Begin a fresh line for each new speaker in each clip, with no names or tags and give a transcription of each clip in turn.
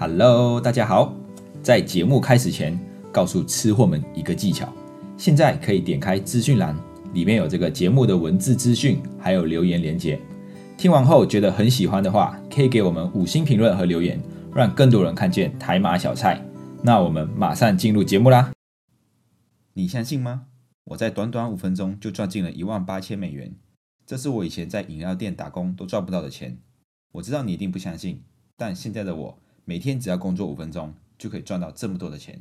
Hello，大家好。在节目开始前，告诉吃货们一个技巧：现在可以点开资讯栏，里面有这个节目的文字资讯，还有留言连接。听完后觉得很喜欢的话，可以给我们五星评论和留言，让更多人看见台马小菜。那我们马上进入节目啦！你相信吗？我在短短五分钟就赚进了一万八千美元，这是我以前在饮料店打工都赚不到的钱。我知道你一定不相信，但现在的我每天只要工作五分钟就可以赚到这么多的钱。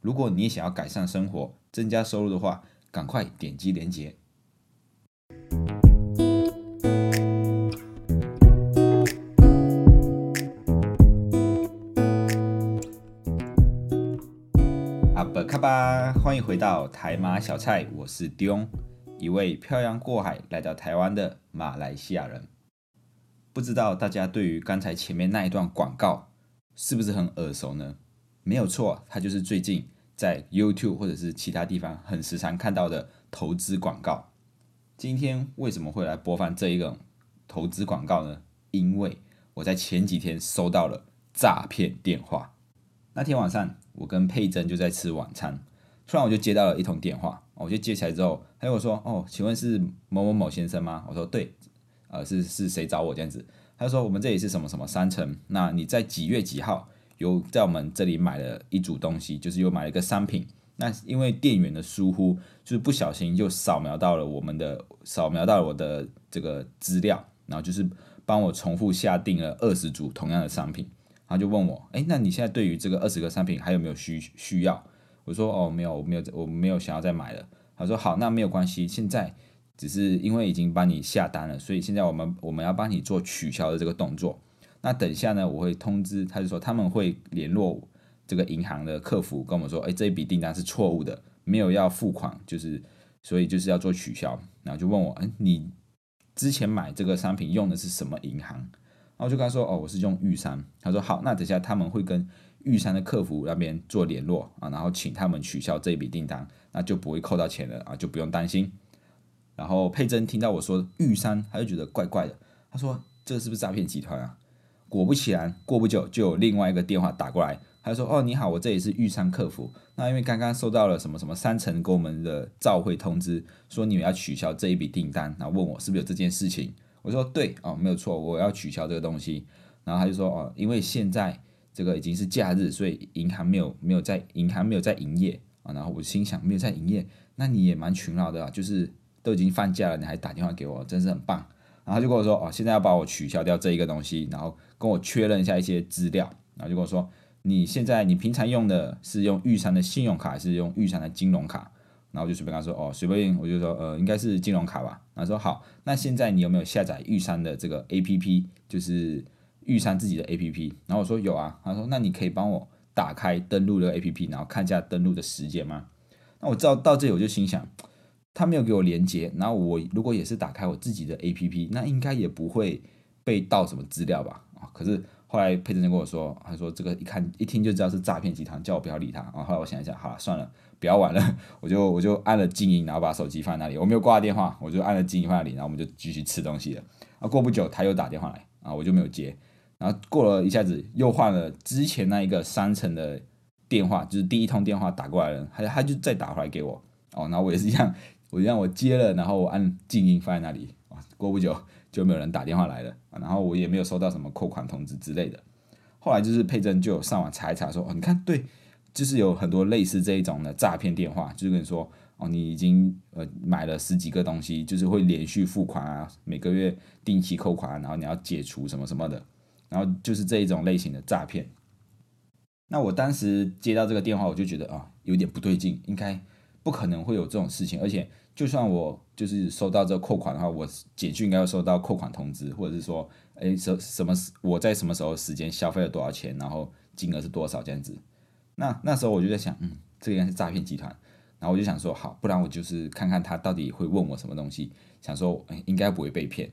如果你也想要改善生活、增加收入的话，赶快点击链接。阿伯卡巴，欢迎回到台马小菜，我是 Dion，一位漂洋过海来到台湾的马来西亚人。不知道大家对于刚才前面那一段广告是不是很耳熟呢？没有错，它就是最近在 YouTube 或者是其他地方很时常看到的投资广告。今天为什么会来播放这一个投资广告呢？因为我在前几天收到了诈骗电话。那天晚上，我跟佩珍就在吃晚餐，突然我就接到了一通电话，我就接起来之后，他跟我说：“哦，请问是某某某先生吗？”我说：“对，呃，是是谁找我这样子？”他说：“我们这里是什么什么商城，那你在几月几号有在我们这里买了一组东西，就是又买了一个商品。那因为店员的疏忽，就是不小心就扫描到了我们的扫描到了我的这个资料，然后就是帮我重复下定了二十组同样的商品。”他就问我，哎，那你现在对于这个二十个商品还有没有需需要？我说，哦，没有，我没有，我没有想要再买了。他说，好，那没有关系，现在只是因为已经帮你下单了，所以现在我们我们要帮你做取消的这个动作。那等一下呢，我会通知，他就说他们会联络这个银行的客服，跟我们说，哎，这一笔订单是错误的，没有要付款，就是所以就是要做取消。然后就问我，哎，你之前买这个商品用的是什么银行？然后就跟他说：“哦，我是用玉山。”他说：“好，那等下他们会跟玉山的客服那边做联络啊，然后请他们取消这一笔订单，那就不会扣到钱了啊，就不用担心。”然后佩珍听到我说玉山，他就觉得怪怪的。他说：“这个是不是诈骗集团啊？”果不其然，过不久就有另外一个电话打过来，他说：“哦，你好，我这里是玉山客服。那因为刚刚收到了什么什么三层给我们的召会通知，说你们要取消这一笔订单，然后问我是不是有这件事情。”我说对哦，没有错，我要取消这个东西。然后他就说哦，因为现在这个已经是假日，所以银行没有没有在银行没有在营业啊。然后我心想没有在营业，那你也蛮勤劳的啊，就是都已经放假了，你还打电话给我，真是很棒。然后就跟我说哦，现在要把我取消掉这一个东西，然后跟我确认一下一些资料。然后就跟我说你现在你平常用的是用玉山的信用卡还是用玉山的金融卡？然后我就随便跟他说哦，随便我就说呃，应该是金融卡吧。然后说好，那现在你有没有下载玉山的这个 A P P，就是玉山自己的 A P P？然后我说有啊。他说那你可以帮我打开登录的 A P P，然后看一下登录的时间吗？那我到到这里我就心想，他没有给我连接，然后我如果也是打开我自己的 A P P，那应该也不会被盗什么资料吧？啊，可是。后来佩珍就跟我说，他说这个一看一听就知道是诈骗集团，叫我不要理他。然后后来我想一想，好了算了，不要玩了，我就我就按了静音，然后把手机放在那里，我没有挂电话，我就按了静音放在那里，然后我们就继续吃东西了。啊，过不久他又打电话来，啊，我就没有接。然后过了一下子，又换了之前那一个三层的电话，就是第一通电话打过来了，他他就再打回来给我。哦，然后我也是一样，我一样我接了，然后我按静音放在那里。啊，过不久。就没有人打电话来了，然后我也没有收到什么扣款通知之类的。后来就是佩珍就有上网查一查，说哦，你看对，就是有很多类似这一种的诈骗电话，就是跟你说哦，你已经呃买了十几个东西，就是会连续付款啊，每个月定期扣款啊，然后你要解除什么什么的，然后就是这一种类型的诈骗。那我当时接到这个电话，我就觉得啊，有点不对劲，应该不可能会有这种事情，而且。就算我就是收到这扣款的话，我简讯应该要收到扣款通知，或者是说，哎，什什么时我在什么时候时间消费了多少钱，然后金额是多少这样子。那那时候我就在想，嗯，这个应该是诈骗集团。然后我就想说，好，不然我就是看看他到底会问我什么东西，想说，哎，应该不会被骗。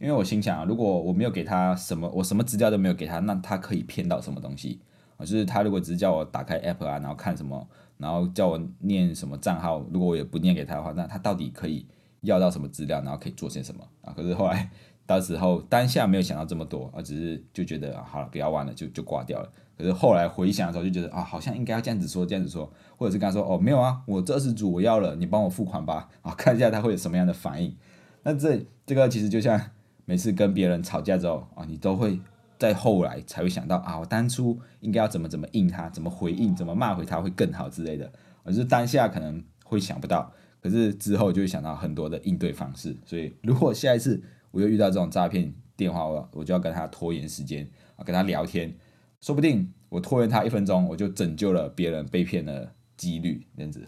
因为我心想啊，如果我没有给他什么，我什么资料都没有给他，那他可以骗到什么东西？啊，就是他如果只是叫我打开 app 啊，然后看什么。然后叫我念什么账号，如果我也不念给他的话，那他到底可以要到什么资料，然后可以做些什么啊？可是后来到时候当下没有想到这么多，啊只是就觉得啊好了，不要玩了，就就挂掉了。可是后来回想的时候，就觉得啊，好像应该要这样子说，这样子说，或者是跟他说哦，没有啊，我这二十组我要了，你帮我付款吧，啊，看一下他会有什么样的反应。那这这个其实就像每次跟别人吵架之后啊，你都会在后来才会想到啊，我当初应该要怎么怎么应他，怎么回应，怎么骂回他会更好之类的。而是当下可能会想不到，可是之后就会想到很多的应对方式。所以如果下一次我又遇到这种诈骗电话，我我就要跟他拖延时间啊，跟他聊天。说不定我拖延他一分钟，我就拯救了别人被骗的几率这样子。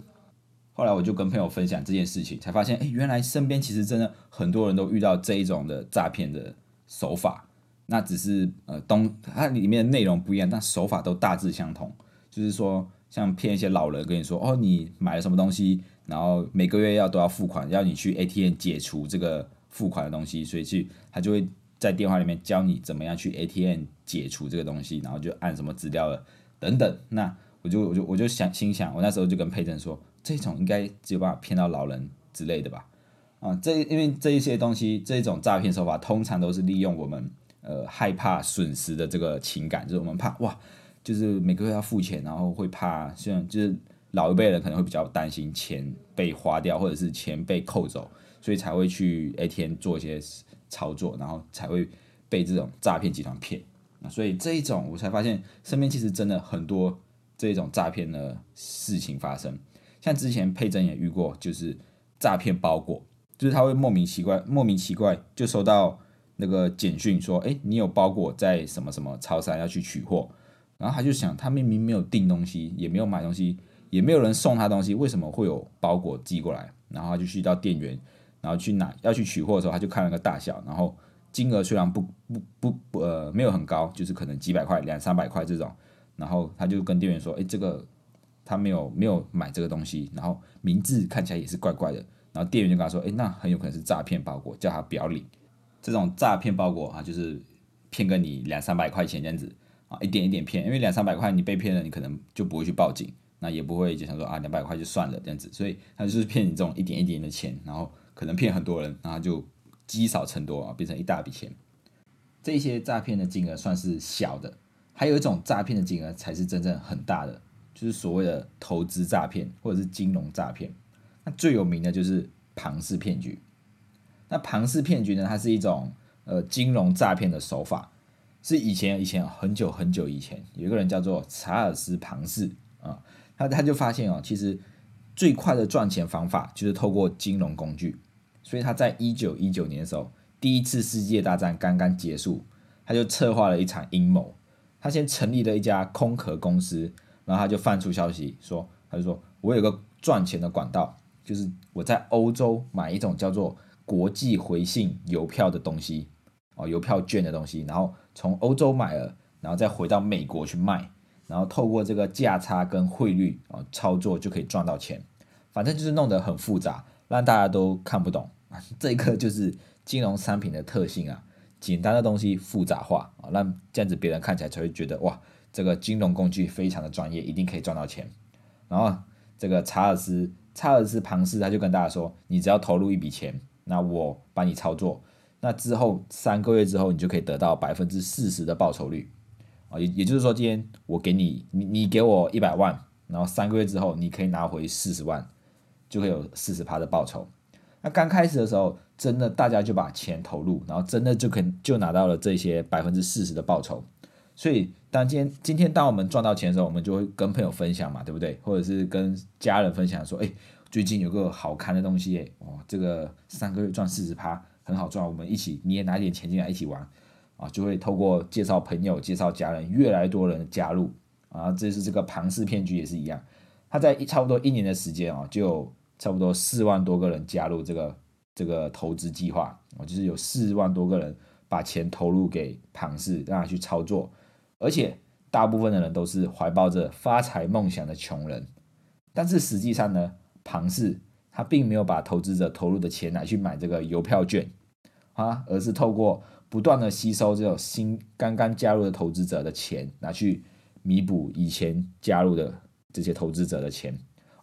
后来我就跟朋友分享这件事情，才发现，哎，原来身边其实真的很多人都遇到这一种的诈骗的手法。那只是呃东它里面的内容不一样，但手法都大致相同。就是说，像骗一些老人跟你说，哦，你买了什么东西，然后每个月要都要付款，要你去 ATM 解除这个付款的东西，所以去他就会。在电话里面教你怎么样去 ATM 解除这个东西，然后就按什么资料了等等。那我就我就我就想心想，我那时候就跟佩珍说，这种应该只有办法骗到老人之类的吧？啊，这因为这一些东西，这种诈骗手法通常都是利用我们呃害怕损失的这个情感，就是我们怕哇，就是每个月要付钱，然后会怕，像就是老一辈人可能会比较担心钱被花掉，或者是钱被扣走，所以才会去 ATM 做一些。操作，然后才会被这种诈骗集团骗啊！所以这一种我才发现，身边其实真的很多这种诈骗的事情发生。像之前佩珍也遇过，就是诈骗包裹，就是他会莫名其怪、莫名其怪就收到那个简讯说：“哎，你有包裹在什么什么超商要去取货。”然后他就想，他明明没有订东西，也没有买东西，也没有人送他东西，为什么会有包裹寄过来？然后他就去到店员。然后去拿要去取货的时候，他就看了个大小，然后金额虽然不不不不呃没有很高，就是可能几百块、两三百块这种，然后他就跟店员说：“哎，这个他没有没有买这个东西，然后名字看起来也是怪怪的。”然后店员就跟他说：“哎，那很有可能是诈骗包裹，叫他不要领。这种诈骗包裹啊，就是骗个你两三百块钱这样子啊，一点一点骗，因为两三百块你被骗了，你可能就不会去报警，那也不会就想说啊两百块就算了这样子，所以他就是骗你这种一点一点的钱，然后。”可能骗很多人，然后就积少成多啊，变成一大笔钱。这些诈骗的金额算是小的，还有一种诈骗的金额才是真正很大的，就是所谓的投资诈骗或者是金融诈骗。那最有名的就是庞氏骗局。那庞氏骗局呢，它是一种呃金融诈骗的手法，是以前以前很久很久以前，有一个人叫做查尔斯庞氏啊，他他就发现哦，其实最快的赚钱方法就是透过金融工具。所以他在一九一九年的时候，第一次世界大战刚刚结束，他就策划了一场阴谋。他先成立了一家空壳公司，然后他就放出消息说，他就说我有个赚钱的管道，就是我在欧洲买一种叫做国际回信邮票的东西，哦，邮票券的东西，然后从欧洲买了，然后再回到美国去卖，然后透过这个价差跟汇率啊操作就可以赚到钱。反正就是弄得很复杂，让大家都看不懂啊。这个就是金融商品的特性啊，简单的东西复杂化啊，让这样子别人看起来才会觉得哇，这个金融工具非常的专业，一定可以赚到钱。然后这个查尔斯查尔斯庞氏他就跟大家说，你只要投入一笔钱，那我帮你操作，那之后三个月之后，你就可以得到百分之四十的报酬率啊，也也就是说，今天我给你你你给我一百万，然后三个月之后你可以拿回四十万，就会有四十趴的报酬。那刚开始的时候，真的大家就把钱投入，然后真的就可就拿到了这些百分之四十的报酬。所以当今天今天当我们赚到钱的时候，我们就会跟朋友分享嘛，对不对？或者是跟家人分享说，哎，最近有个好看的东西，哎，哦，这个三个月赚四十趴，很好赚，我们一起你也拿点钱进来一起玩，啊，就会透过介绍朋友、介绍家人，越来越多人加入，啊，这是这个庞氏骗局也是一样，他在一差不多一年的时间啊，就。差不多四万多个人加入这个这个投资计划，啊就是有四万多个人把钱投入给庞氏，让他去操作，而且大部分的人都是怀抱着发财梦想的穷人，但是实际上呢，庞氏他并没有把投资者投入的钱拿去买这个邮票券啊，而是透过不断的吸收这种新刚刚加入的投资者的钱，拿去弥补以前加入的这些投资者的钱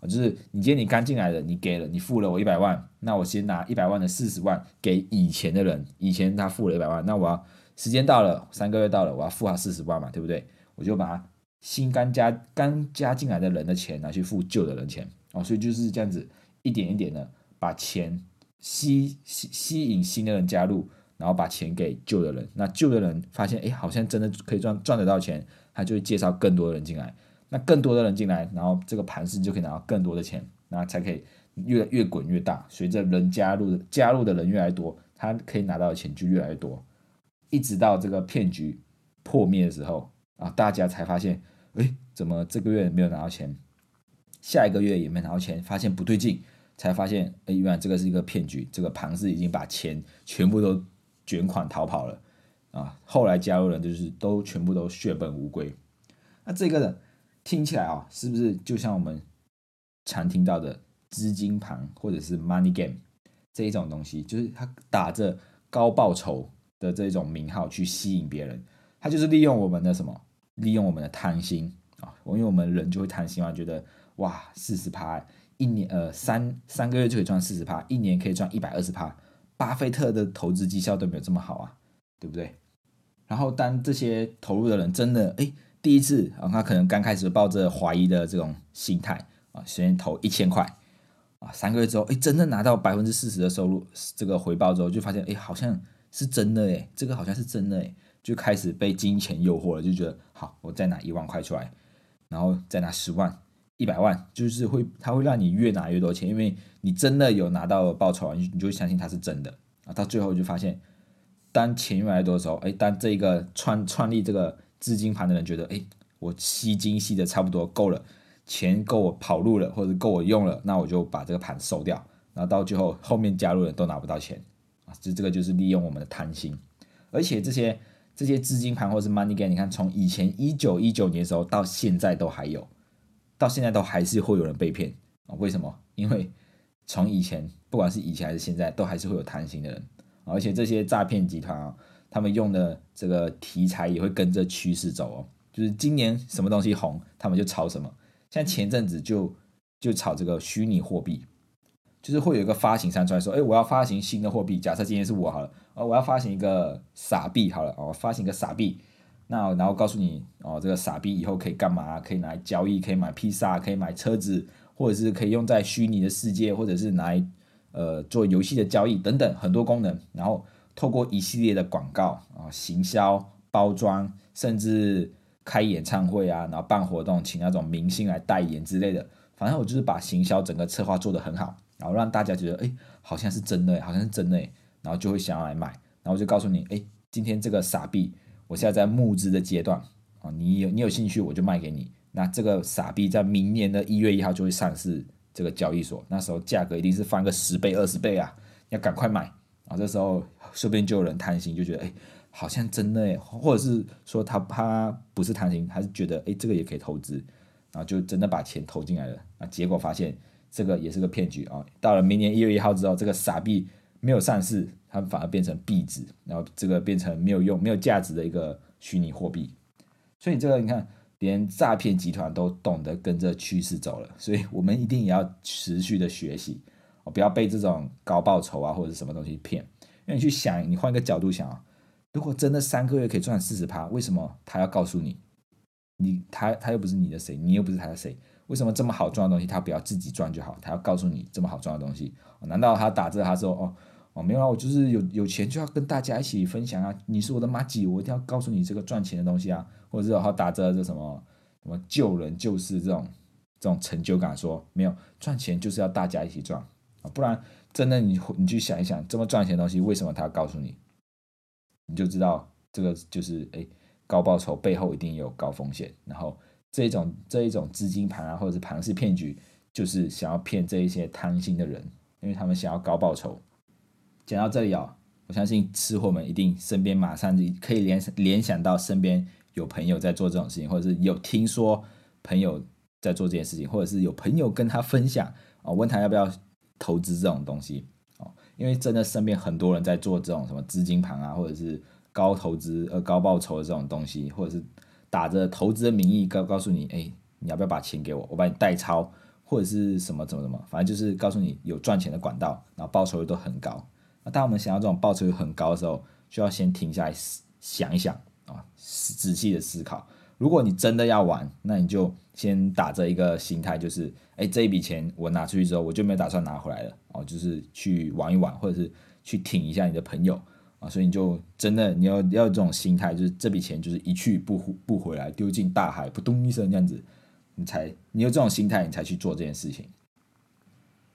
啊。就是你今天你刚进来的，你给了，你付了我一百万，那我先拿一百万的四十万给以前的人，以前他付了一百万，那我要时间到了，三个月到了，我要付他四十万嘛，对不对？我就把新刚加刚加进来的人的钱拿去付旧的人钱，哦，所以就是这样子一点一点的把钱吸吸吸引新的人加入，然后把钱给旧的人，那旧的人发现哎，好像真的可以赚赚得到钱，他就会介绍更多的人进来。那更多的人进来，然后这个盘势就可以拿到更多的钱，那才可以越越滚越大。随着人加入的加入的人越来越多，他可以拿到的钱就越来越多，一直到这个骗局破灭的时候啊，大家才发现，哎，怎么这个月没有拿到钱，下一个月也没拿到钱，发现不对劲，才发现，哎，原来这个是一个骗局，这个庞氏已经把钱全部都卷款逃跑了啊。后来加入人就是都全部都血本无归，那这个呢。听起来啊，是不是就像我们常听到的资金盘或者是 money game 这一种东西？就是他打着高报酬的这种名号去吸引别人，他就是利用我们的什么？利用我们的贪心啊！因为我们人就会贪心嘛，觉得哇，四十趴，一年呃三三个月就可以赚四十趴，一年可以赚一百二十趴。巴菲特的投资绩效都没有这么好啊，对不对？然后当这些投入的人真的哎。第一次啊，他可能刚开始抱着怀疑的这种心态啊，先投一千块啊，三个月之后，哎，真的拿到百分之四十的收入，这个回报之后，就发现，哎，好像是真的，哎，这个好像是真的，哎，就开始被金钱诱惑了，就觉得好，我再拿一万块出来，然后再拿十万、一百万，就是会，他会让你越拿越多钱，因为你真的有拿到报酬，你你就相信它是真的。啊，到最后就发现，当钱越来越多的时候，哎，当这个创创立这个。资金盘的人觉得，哎，我吸金吸的差不多够了，钱够我跑路了，或者够我用了，那我就把这个盘收掉，然后到最后后面加入人都拿不到钱。啊，这这个就是利用我们的贪心，而且这些这些资金盘或者是 money game，你看从以前一九一九年的时候到现在都还有，到现在都还是会有人被骗啊？为什么？因为从以前不管是以前还是现在，都还是会有贪心的人，而且这些诈骗集团啊。他们用的这个题材也会跟着趋势走哦，就是今年什么东西红，他们就炒什么。像前阵子就就炒这个虚拟货币，就是会有一个发行商出来说，哎，我要发行新的货币。假设今天是我好了，哦，我要发行一个傻币好了，哦，发行一个傻币，那然后告诉你，哦，这个傻币以后可以干嘛？可以拿来交易，可以买披萨，可以买车子，或者是可以用在虚拟的世界，或者是拿来呃做游戏的交易等等很多功能，然后。透过一系列的广告啊、行销、包装，甚至开演唱会啊，然后办活动，请那种明星来代言之类的。反正我就是把行销整个策划做得很好，然后让大家觉得，哎，好像是真的，好像是真的，然后就会想要来买。然后就告诉你，哎，今天这个傻币，我现在在募资的阶段啊，你有你有兴趣，我就卖给你。那这个傻币在明年的一月一号就会上市这个交易所，那时候价格一定是翻个十倍、二十倍啊，要赶快买啊！这时候。说不定就有人贪心，就觉得哎，好像真的哎，或者是说他他不是贪心，还是觉得哎，这个也可以投资，然后就真的把钱投进来了。啊，结果发现这个也是个骗局啊！到了明年一月一号之后，这个傻币没有上市，它反而变成币值，然后这个变成没有用、没有价值的一个虚拟货币。所以这个你看，连诈骗集团都懂得跟着趋势走了，所以我们一定也要持续的学习哦，不要被这种高报酬啊或者什么东西骗。那你去想，你换一个角度想，如果真的三个月可以赚四十趴，为什么他要告诉你？你他他又不是你的谁，你又不是他的谁，为什么这么好赚的东西他不要自己赚就好？他要告诉你这么好赚的东西，难道他打着他说哦哦没有啊，我就是有有钱就要跟大家一起分享啊，你是我的妈吉，我一定要告诉你这个赚钱的东西啊，或者是他打着这什么什么救人救世这种这种成就感，说没有赚钱就是要大家一起赚啊，不然。真的，你你去想一想，这么赚钱的东西，为什么他要告诉你？你就知道这个就是哎，高报酬背后一定有高风险。然后这一种这一种资金盘啊，或者是盘式骗局，就是想要骗这一些贪心的人，因为他们想要高报酬。讲到这里啊，我相信吃货们一定身边马上就可以联联想到身边有朋友在做这种事情，或者是有听说朋友在做这件事情，或者是有朋友跟他分享啊，问他要不要。投资这种东西哦，因为真的身边很多人在做这种什么资金盘啊，或者是高投资呃高报酬的这种东西，或者是打着投资的名义告告诉你，哎，你要不要把钱给我，我帮你代抄，或者是什么怎么怎么，反正就是告诉你有赚钱的管道，然后报酬率都很高。那当我们想要这种报酬率很高的时候，就要先停下来想一想啊，仔细的思考。如果你真的要玩，那你就先打着一个心态，就是哎，这一笔钱我拿出去之后，我就没有打算拿回来了哦，就是去玩一玩，或者是去挺一下你的朋友啊。所以你就真的你要要这种心态，就是这笔钱就是一去不不回来，丢进大海，扑通一声这样子。你才，你有这种心态，你才去做这件事情。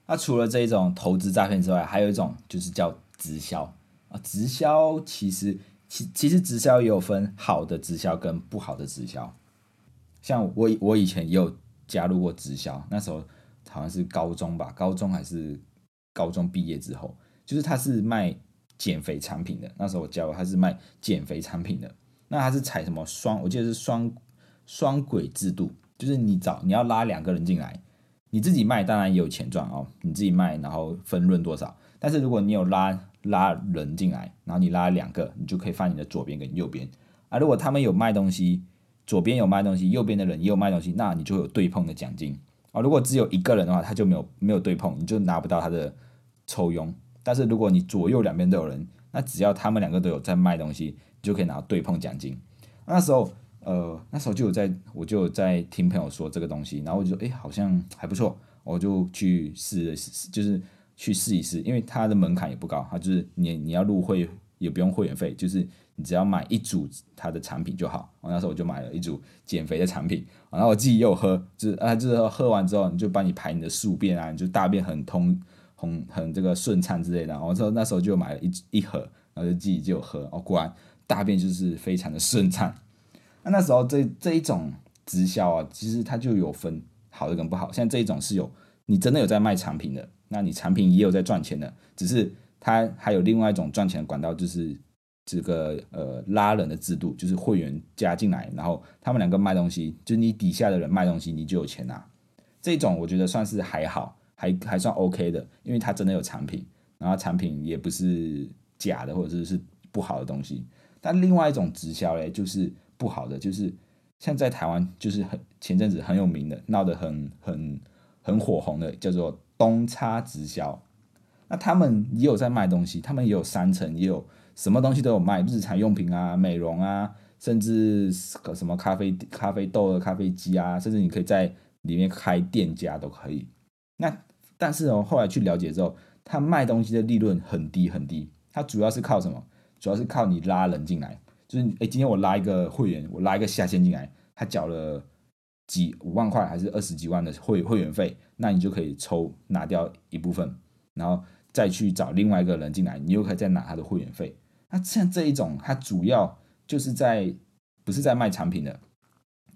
那除了这一种投资诈骗之外，还有一种就是叫直销啊。直销其实，其其实直销也有分好的直销跟不好的直销。像我我以前也有加入过直销，那时候好像是高中吧，高中还是高中毕业之后，就是他是卖减肥产品的。那时候我加入他是卖减肥产品的，那他是采什么双？我记得是双双轨制度。就是你找你要拉两个人进来，你自己卖当然也有钱赚哦，你自己卖然后分润多少？但是如果你有拉拉人进来，然后你拉两个，你就可以放你的左边跟右边啊。如果他们有卖东西，左边有卖东西，右边的人也有卖东西，那你就有对碰的奖金啊。如果只有一个人的话，他就没有没有对碰，你就拿不到他的抽佣。但是如果你左右两边都有人，那只要他们两个都有在卖东西，你就可以拿到对碰奖金。那时候。呃，那时候就有在，我就有在听朋友说这个东西，然后我就说，哎，好像还不错，我就去试试，就是去试一试，因为它的门槛也不高，它就是你你要入会也不用会员费，就是你只要买一组它的产品就好。我那时候我就买了一组减肥的产品，然后我自己又喝，就是啊，就是喝完之后你就帮你排你的宿便啊，你就大便很通，很很这个顺畅之类的。我说那时候就买了一一盒，然后就自己就喝，哦，果然大便就是非常的顺畅。那那时候这这一种直销啊，其实它就有分好的跟不好。像这一种是有你真的有在卖产品的，那你产品也有在赚钱的，只是它还有另外一种赚钱的管道，就是这个呃拉人的制度，就是会员加进来，然后他们两个卖东西，就是你底下的人卖东西，你就有钱拿。这种我觉得算是还好，还还算 OK 的，因为它真的有产品，然后产品也不是假的或者是是不好的东西。但另外一种直销嘞，就是。不好的就是像在台湾，就是很前阵子很有名的，闹得很很很火红的，叫做东差直销。那他们也有在卖东西，他们也有三层，也有什么东西都有卖，日常用品啊、美容啊，甚至什么咖啡咖啡豆的咖啡机啊，甚至你可以在里面开店家都可以。那但是哦，后来去了解之后，他卖东西的利润很低很低，他主要是靠什么？主要是靠你拉人进来。就是哎，今天我拉一个会员，我拉一个下线进来，他缴了几五万块还是二十几万的会会员费，那你就可以抽拿掉一部分，然后再去找另外一个人进来，你又可以再拿他的会员费。那像这一种，它主要就是在不是在卖产品的，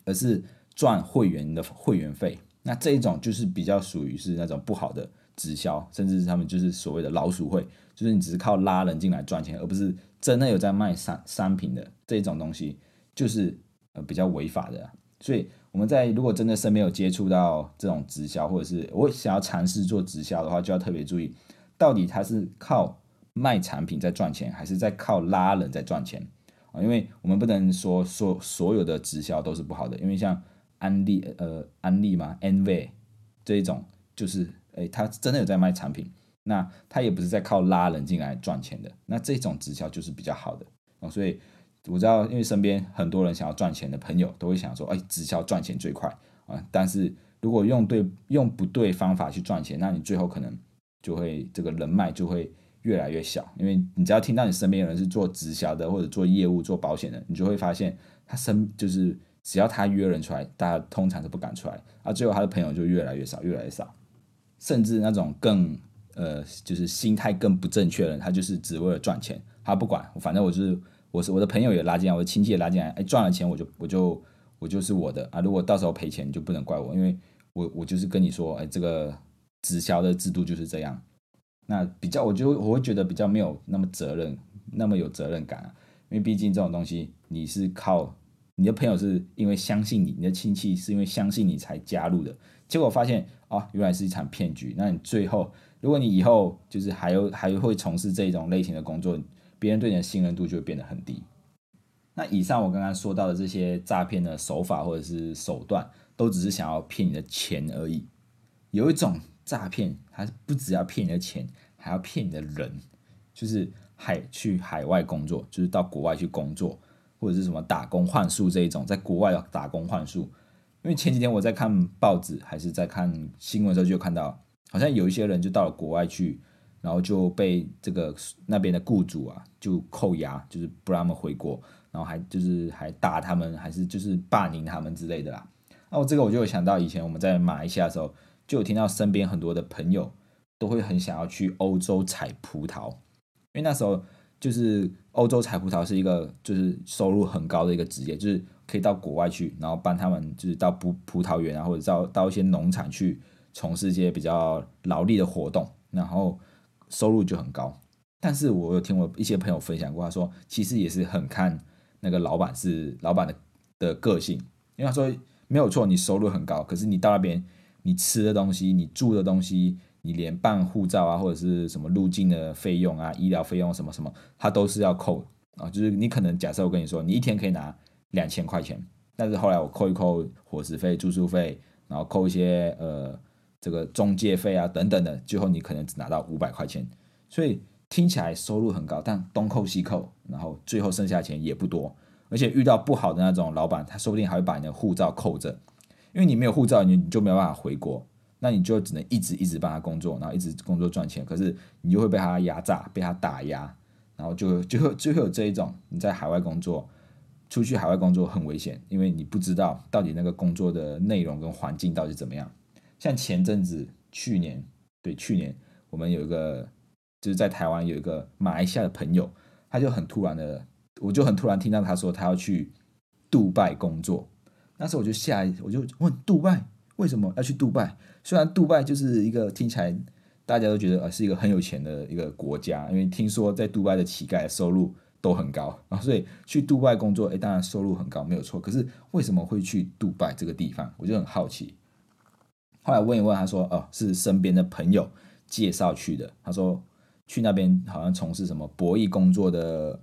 而是赚会员的会员费。那这一种就是比较属于是那种不好的直销，甚至是他们就是所谓的老鼠会，就是你只是靠拉人进来赚钱，而不是。真的有在卖商商品的这种东西，就是呃比较违法的，所以我们在如果真的身边有接触到这种直销，或者是我想要尝试做直销的话，就要特别注意，到底他是靠卖产品在赚钱，还是在靠拉人在赚钱啊？因为我们不能说说所有的直销都是不好的，因为像安利呃安利嘛，NV 这一种就是诶，他真的有在卖产品。那他也不是在靠拉人进来赚钱的，那这种直销就是比较好的哦。所以我知道，因为身边很多人想要赚钱的朋友都会想说，哎，直销赚钱最快啊。但是如果用对用不对方法去赚钱，那你最后可能就会这个人脉就会越来越小。因为你只要听到你身边有人是做直销的或者做业务做保险的，你就会发现他身就是只要他约人出来，大家通常都不敢出来，啊，最后他的朋友就越来越少，越来越少，甚至那种更。呃，就是心态更不正确了，他就是只为了赚钱，他不管，反正我是我是我的朋友也拉进来，我的亲戚也拉进来，哎，赚了钱我就我就我就是我的啊，如果到时候赔钱你就不能怪我，因为我我就是跟你说，哎，这个直销的制度就是这样，那比较我就我会觉得比较没有那么责任，那么有责任感啊，因为毕竟这种东西你是靠你的朋友是因为相信你，你的亲戚是因为相信你才加入的，结果发现啊，原来是一场骗局，那你最后。如果你以后就是还有还会从事这种类型的工作，别人对你的信任度就会变得很低。那以上我刚刚说到的这些诈骗的手法或者是手段，都只是想要骗你的钱而已。有一种诈骗，它不只要骗你的钱，还要骗你的人，就是海去海外工作，就是到国外去工作，或者是什么打工换宿这一种，在国外打工换宿。因为前几天我在看报纸，还是在看新闻的时候，就看到好像有一些人就到了国外去，然后就被这个那边的雇主啊就扣押，就是不让他们回国，然后还就是还打他们，还是就是霸凌他们之类的啦。那我这个我就有想到以前我们在马来西亚的时候，就有听到身边很多的朋友都会很想要去欧洲采葡萄，因为那时候就是欧洲采葡萄是一个就是收入很高的一个职业，就是可以到国外去，然后帮他们就是到葡葡萄园啊，或者到到一些农场去从事一些比较劳力的活动，然后收入就很高。但是我有听我一些朋友分享过，他说其实也是很看那个老板是老板的的个性，因为他说。没有错，你收入很高，可是你到那边，你吃的东西，你住的东西，你连办护照啊，或者是什么入境的费用啊，医疗费用什么什么，它都是要扣啊。就是你可能假设我跟你说，你一天可以拿两千块钱，但是后来我扣一扣伙食费、住宿费，然后扣一些呃这个中介费啊等等的，最后你可能只拿到五百块钱。所以听起来收入很高，但东扣西扣，然后最后剩下钱也不多。而且遇到不好的那种老板，他说不定还会把你的护照扣着，因为你没有护照，你你就没有办法回国，那你就只能一直一直帮他工作，然后一直工作赚钱，可是你就会被他压榨，被他打压，然后就就会就会有这一种你在海外工作，出去海外工作很危险，因为你不知道到底那个工作的内容跟环境到底怎么样。像前阵子去年，对去年我们有一个就是在台湾有一个马来西亚的朋友，他就很突然的。我就很突然听到他说他要去杜拜工作，那时候我就下，我就问杜拜为什么要去杜拜？虽然杜拜就是一个听起来大家都觉得呃是一个很有钱的一个国家，因为听说在杜拜的乞丐收入都很高啊，所以去杜拜工作，哎，当然收入很高没有错。可是为什么会去杜拜这个地方？我就很好奇。后来问一问，他说哦，是身边的朋友介绍去的。他说去那边好像从事什么博弈工作的。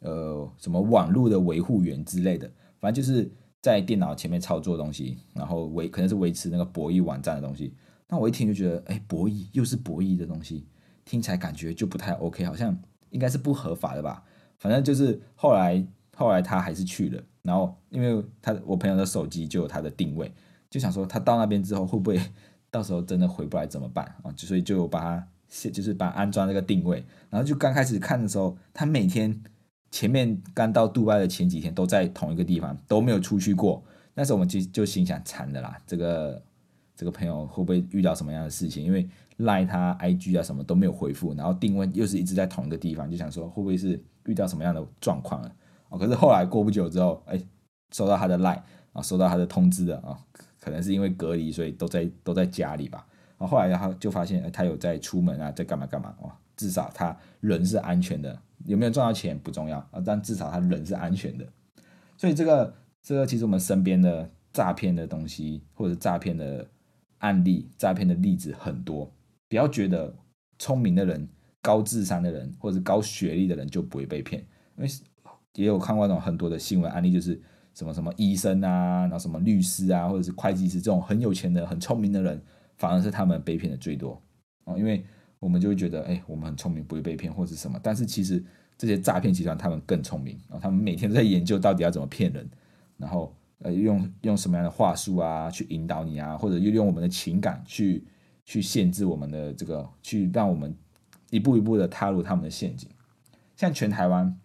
呃，什么网络的维护员之类的，反正就是在电脑前面操作东西，然后维可能是维持那个博弈网站的东西。那我一听就觉得，哎，博弈又是博弈的东西，听起来感觉就不太 OK，好像应该是不合法的吧。反正就是后来后来他还是去了，然后因为他我朋友的手机就有他的定位，就想说他到那边之后会不会到时候真的回不来怎么办啊？就所以就把他就是把安装那个定位，然后就刚开始看的时候，他每天。前面刚到杜拜的前几天都在同一个地方，都没有出去过。那时候我们就就心想惨的啦，这个这个朋友会不会遇到什么样的事情？因为赖他 IG 啊什么都没有回复，然后定位又是一直在同一个地方，就想说会不会是遇到什么样的状况了？哦，可是后来过不久之后，哎，收到他的赖啊，收到他的通知的啊，可能是因为隔离，所以都在都在家里吧。然后后来他就发现，哎，他有在出门啊，在干嘛干嘛哦，至少他人是安全的。有没有赚到钱不重要啊，但至少他人是安全的。所以这个这个其实我们身边的诈骗的东西，或者诈骗的案例、诈骗的例子很多。不要觉得聪明的人、高智商的人或者高学历的人就不会被骗，因为也有看过那种很多的新闻案例，就是什么什么医生啊，然后什么律师啊，或者是会计师这种很有钱的、很聪明的人，反而是他们被骗的最多哦，因为。我们就会觉得，哎，我们很聪明，不会被骗或者什么。但是其实这些诈骗集团他们更聪明，然后他们每天都在研究到底要怎么骗人，然后呃用用什么样的话术啊去引导你啊，或者又用我们的情感去去限制我们的这个，去让我们一步一步的踏入他们的陷阱。像全台湾，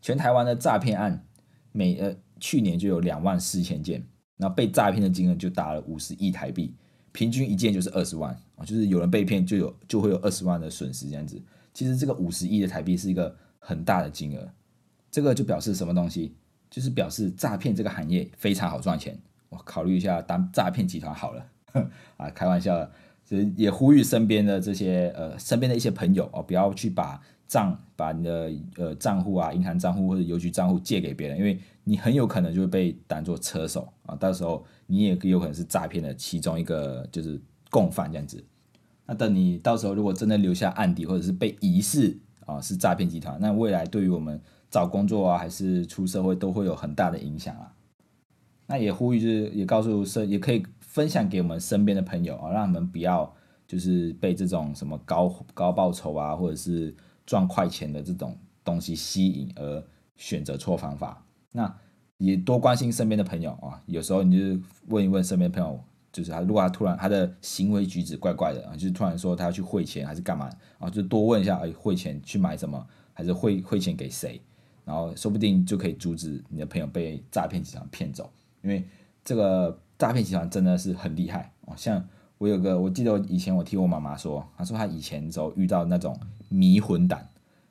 全台湾的诈骗案，每呃去年就有两万四千件，然后被诈骗的金额就达了五十亿台币。平均一件就是二十万啊，就是有人被骗就有就会有二十万的损失这样子。其实这个五十亿的台币是一个很大的金额，这个就表示什么东西？就是表示诈骗这个行业非常好赚钱。我考虑一下当诈骗集团好了啊，开玩笑的，也呼吁身边的这些呃身边的一些朋友哦，不要去把账把你的呃账户啊、银行账户或者邮局账户借给别人，因为你很有可能就会被当做车手啊，到时候。你也有可能是诈骗的其中一个，就是共犯这样子。那等你到时候如果真的留下案底，或者是被疑似啊是诈骗集团，那未来对于我们找工作啊，还是出社会都会有很大的影响啊。那也呼吁就是也告诉社，也可以分享给我们身边的朋友啊，让他们不要就是被这种什么高高报酬啊，或者是赚快钱的这种东西吸引而选择错方法。那也多关心身边的朋友啊，有时候你就问一问身边朋友，就是他如果他突然他的行为举止怪怪的啊，就是突然说他要去汇钱还是干嘛啊，就多问一下，哎，汇钱去买什么，还是汇汇钱给谁？然后说不定就可以阻止你的朋友被诈骗集团骗走，因为这个诈骗集团真的是很厉害哦。像我有个，我记得我以前我听我妈妈说，她说她以前时候遇到那种迷魂胆，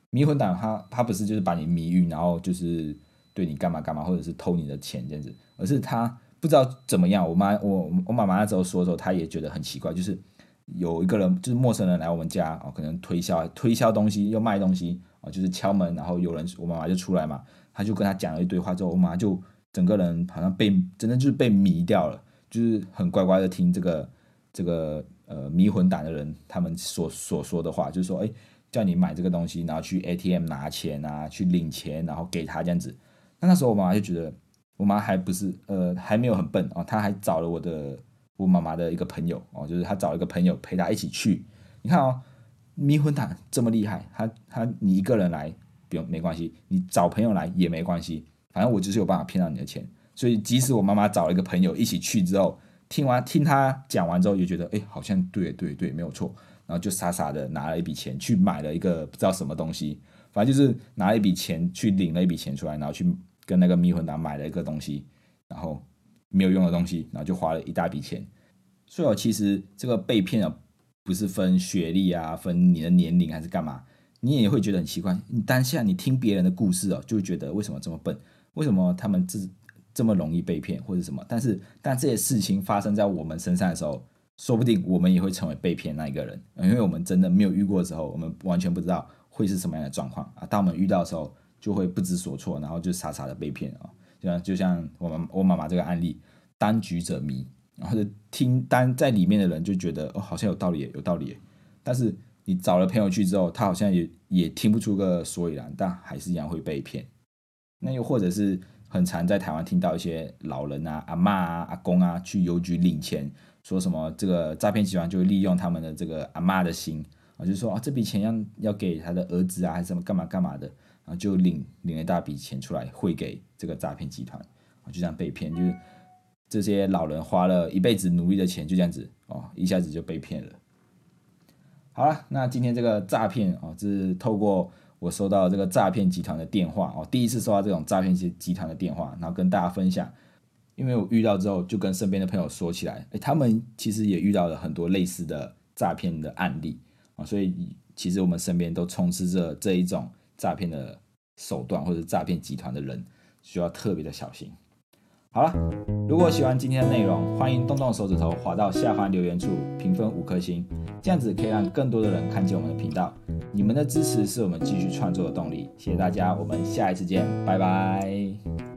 迷魂胆他他不是就是把你迷晕，然后就是对你干嘛干嘛，或者是偷你的钱这样子，而是他不知道怎么样。我妈我我妈妈那时候说的时候，她也觉得很奇怪，就是有一个人就是陌生人来我们家哦，可能推销推销东西又卖东西。啊，就是敲门，然后有人，我妈妈就出来嘛，他就跟他讲了一堆话之后，我妈就整个人好像被真的就是被迷掉了，就是很乖乖的听这个这个呃迷魂胆的人他们所所说的话，就是说，哎，叫你买这个东西，然后去 ATM 拿钱啊，去领钱，然后给他这样子。那那时候我妈妈就觉得，我妈还不是呃还没有很笨哦，她还找了我的我妈妈的一个朋友哦，就是她找了一个朋友陪她一起去，你看哦。迷魂胆这么厉害，她她你一个人来不用没关系，你找朋友来也没关系，反正我就是有办法骗到你的钱。所以即使我妈妈找了一个朋友一起去之后，听完听她讲完之后，也觉得哎好像对对对没有错，然后就傻傻的拿了一笔钱去买了一个不知道什么东西，反正就是拿一笔钱去领了一笔钱出来，然后去跟那个迷魂党买了一个东西，然后没有用的东西，然后就花了一大笔钱。所以其实这个被骗啊。不是分学历啊，分你的年龄还是干嘛？你也会觉得很奇怪。你当下你听别人的故事哦，就会觉得为什么这么笨？为什么他们这这么容易被骗或者什么？但是，但这些事情发生在我们身上的时候，说不定我们也会成为被骗那一个人，因为我们真的没有遇过的时候，我们完全不知道会是什么样的状况啊。当我们遇到的时候，就会不知所措，然后就傻傻的被骗啊。就像就像我们我妈妈这个案例，当局者迷。然后就听当在里面的人就觉得哦，好像有道理，有道理。但是你找了朋友去之后，他好像也也听不出个所以然，但还是一样会被骗。那又或者是很常在台湾听到一些老人啊、阿妈啊、阿公啊去邮局领钱，说什么这个诈骗集团就会利用他们的这个阿妈的心啊，就说啊这笔钱要要给他的儿子啊，还是什么干嘛干嘛的，然后就领领了一大笔钱出来汇给这个诈骗集团，就这样被骗，就是。这些老人花了一辈子努力的钱，就这样子哦，一下子就被骗了。好了，那今天这个诈骗哦，是透过我收到这个诈骗集团的电话哦，第一次收到这种诈骗集集团的电话，然后跟大家分享。因为我遇到之后，就跟身边的朋友说起来，哎，他们其实也遇到了很多类似的诈骗的案例啊，所以其实我们身边都充斥着这一种诈骗的手段或者诈骗集团的人，需要特别的小心。好了，如果喜欢今天的内容，欢迎动动手指头滑到下方留言处评分五颗星，这样子可以让更多的人看见我们的频道。你们的支持是我们继续创作的动力，谢谢大家，我们下一次见，拜拜。